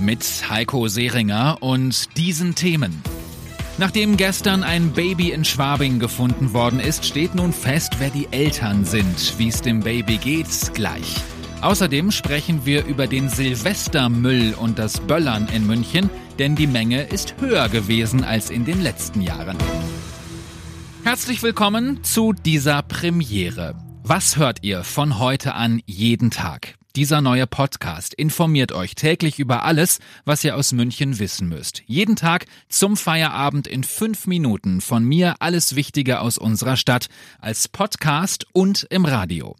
Mit Heiko Seringer und diesen Themen. Nachdem gestern ein Baby in Schwabing gefunden worden ist, steht nun fest, wer die Eltern sind. Wie es dem Baby geht, gleich. Außerdem sprechen wir über den Silvestermüll und das Böllern in München, denn die Menge ist höher gewesen als in den letzten Jahren. Herzlich willkommen zu dieser Premiere. Was hört ihr von heute an jeden Tag? Dieser neue Podcast informiert euch täglich über alles, was ihr aus München wissen müsst. Jeden Tag zum Feierabend in fünf Minuten von mir alles Wichtige aus unserer Stadt als Podcast und im Radio.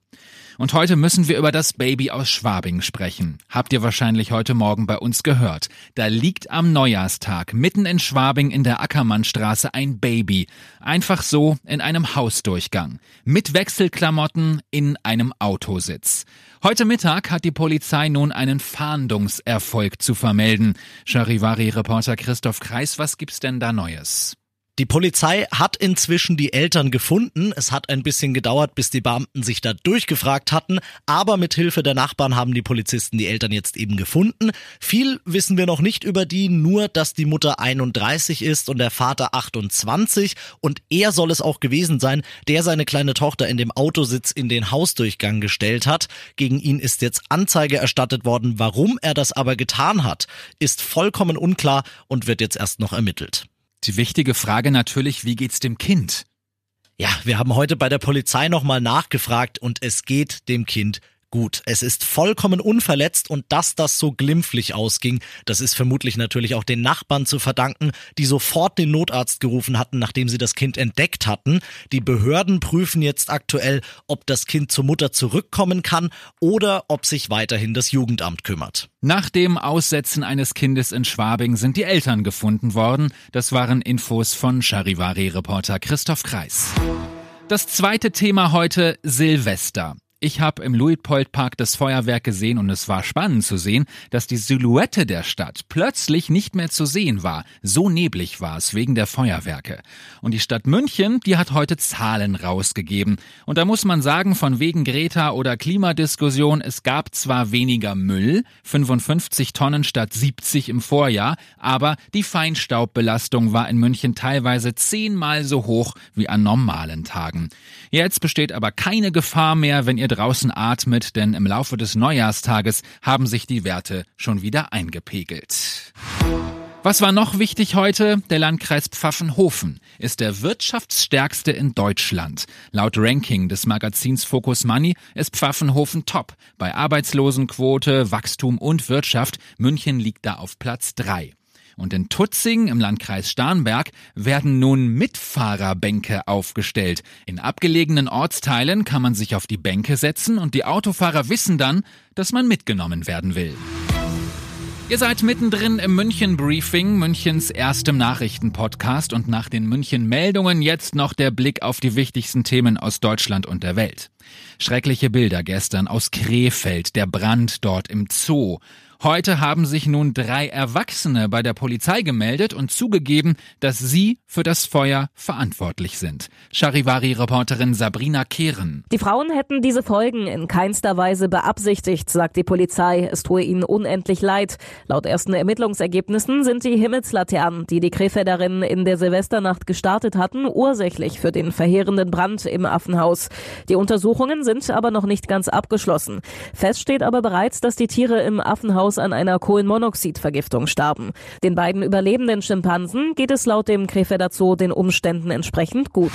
Und heute müssen wir über das Baby aus Schwabing sprechen. Habt ihr wahrscheinlich heute Morgen bei uns gehört. Da liegt am Neujahrstag mitten in Schwabing in der Ackermannstraße ein Baby. Einfach so in einem Hausdurchgang. Mit Wechselklamotten in einem Autositz. Heute Mittag hat die Polizei nun einen Fahndungserfolg zu vermelden. Charivari-Reporter Christoph Kreis, was gibt's denn da Neues? Die Polizei hat inzwischen die Eltern gefunden. Es hat ein bisschen gedauert, bis die Beamten sich da durchgefragt hatten, aber mit Hilfe der Nachbarn haben die Polizisten die Eltern jetzt eben gefunden. Viel wissen wir noch nicht über die, nur dass die Mutter 31 ist und der Vater 28 und er soll es auch gewesen sein, der seine kleine Tochter in dem Autositz in den Hausdurchgang gestellt hat. Gegen ihn ist jetzt Anzeige erstattet worden. Warum er das aber getan hat, ist vollkommen unklar und wird jetzt erst noch ermittelt. Die wichtige Frage natürlich, wie geht's dem Kind? Ja, wir haben heute bei der Polizei nochmal nachgefragt und es geht dem Kind Gut, es ist vollkommen unverletzt und dass das so glimpflich ausging, das ist vermutlich natürlich auch den Nachbarn zu verdanken, die sofort den Notarzt gerufen hatten, nachdem sie das Kind entdeckt hatten. Die Behörden prüfen jetzt aktuell, ob das Kind zur Mutter zurückkommen kann oder ob sich weiterhin das Jugendamt kümmert. Nach dem Aussetzen eines Kindes in Schwabing sind die Eltern gefunden worden. Das waren Infos von Charivari-Reporter Christoph Kreis. Das zweite Thema heute Silvester. Ich habe im Luitpoldpark das Feuerwerk gesehen und es war spannend zu sehen, dass die Silhouette der Stadt plötzlich nicht mehr zu sehen war. So neblig war es wegen der Feuerwerke. Und die Stadt München, die hat heute Zahlen rausgegeben. Und da muss man sagen, von wegen Greta oder Klimadiskussion, es gab zwar weniger Müll, 55 Tonnen statt 70 im Vorjahr, aber die Feinstaubbelastung war in München teilweise zehnmal so hoch wie an normalen Tagen. Jetzt besteht aber keine Gefahr mehr, wenn ihr ihr draußen atmet, denn im Laufe des Neujahrstages haben sich die Werte schon wieder eingepegelt. Was war noch wichtig heute? Der Landkreis Pfaffenhofen ist der wirtschaftsstärkste in Deutschland. Laut Ranking des Magazins Focus Money ist Pfaffenhofen top. Bei Arbeitslosenquote, Wachstum und Wirtschaft. München liegt da auf Platz drei. Und in Tutzing im Landkreis Starnberg werden nun Mitfahrerbänke aufgestellt. In abgelegenen Ortsteilen kann man sich auf die Bänke setzen und die Autofahrer wissen dann, dass man mitgenommen werden will. Ihr seid mittendrin im München Briefing, Münchens erstem Nachrichtenpodcast und nach den München Meldungen jetzt noch der Blick auf die wichtigsten Themen aus Deutschland und der Welt. Schreckliche Bilder gestern aus Krefeld, der Brand dort im Zoo. Heute haben sich nun drei Erwachsene bei der Polizei gemeldet und zugegeben, dass sie für das Feuer verantwortlich sind. Charivari-Reporterin Sabrina Kehren. Die Frauen hätten diese Folgen in keinster Weise beabsichtigt, sagt die Polizei. Es tue ihnen unendlich leid. Laut ersten Ermittlungsergebnissen sind die Himmelslaternen, die die Krefelderinnen in der Silvesternacht gestartet hatten, ursächlich für den verheerenden Brand im Affenhaus. Die Untersuchungen sind aber noch nicht ganz abgeschlossen. Fest steht aber bereits, dass die Tiere im Affenhaus Haus an einer Kohlenmonoxidvergiftung starben. Den beiden überlebenden Schimpansen geht es laut dem Krefelder Zoo den Umständen entsprechend gut.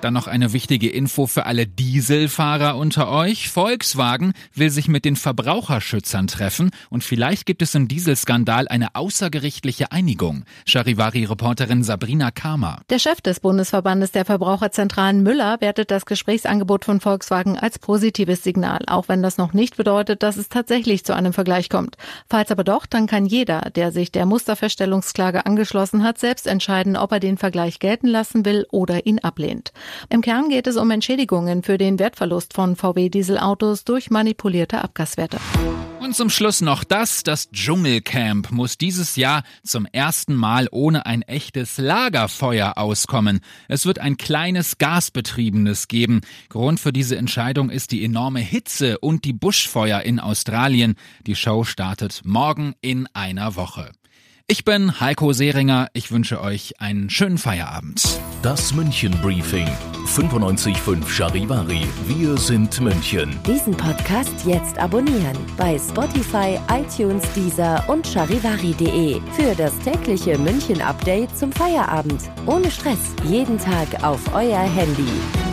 Dann noch eine wichtige Info für alle Dieselfahrer unter euch. Volkswagen will sich mit den Verbraucherschützern treffen und vielleicht gibt es im Dieselskandal eine außergerichtliche Einigung. Charivari-Reporterin Sabrina Kama. Der Chef des Bundesverbandes der Verbraucherzentralen Müller wertet das Gesprächsangebot von Volkswagen als positives Signal, auch wenn das noch nicht bedeutet, dass es tatsächlich zu einem Vergleich kommt. Falls aber doch, dann kann jeder, der sich der Musterfeststellungsklage angeschlossen hat, selbst entscheiden, ob er den Vergleich gelten lassen will oder ihn ablehnt. Im Kern geht es um Entschädigungen für den Wertverlust von VW-Dieselautos durch manipulierte Abgaswerte. Und zum Schluss noch das, das Dschungelcamp muss dieses Jahr zum ersten Mal ohne ein echtes Lagerfeuer auskommen. Es wird ein kleines gasbetriebenes geben. Grund für diese Entscheidung ist die enorme Hitze und die Buschfeuer in Australien. Die Show startet morgen in einer Woche. Ich bin Heiko Seringer. Ich wünsche euch einen schönen Feierabend. Das München Briefing. 95.5 Charivari. Wir sind München. Diesen Podcast jetzt abonnieren bei Spotify, iTunes, Deezer und charivari.de für das tägliche München Update zum Feierabend. Ohne Stress. Jeden Tag auf euer Handy.